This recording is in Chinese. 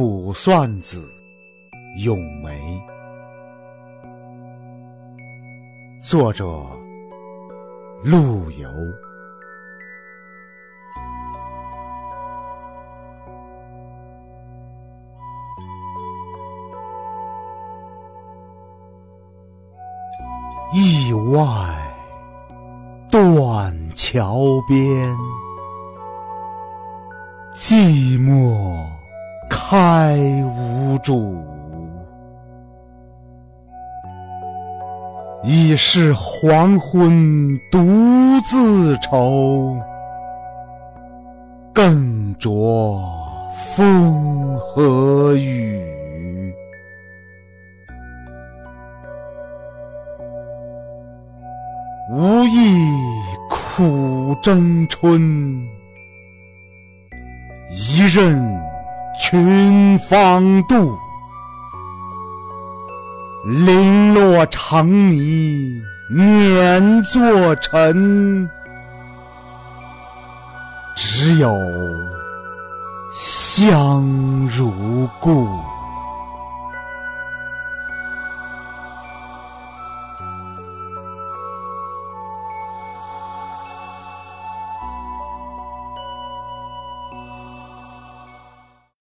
卜算子·咏梅》，作者陆游。驿外断桥边，寂寞开无主。已是黄昏独自愁，更着风和雨。无意苦争春，一任群芳妒。零落成泥碾作尘，只有香如故。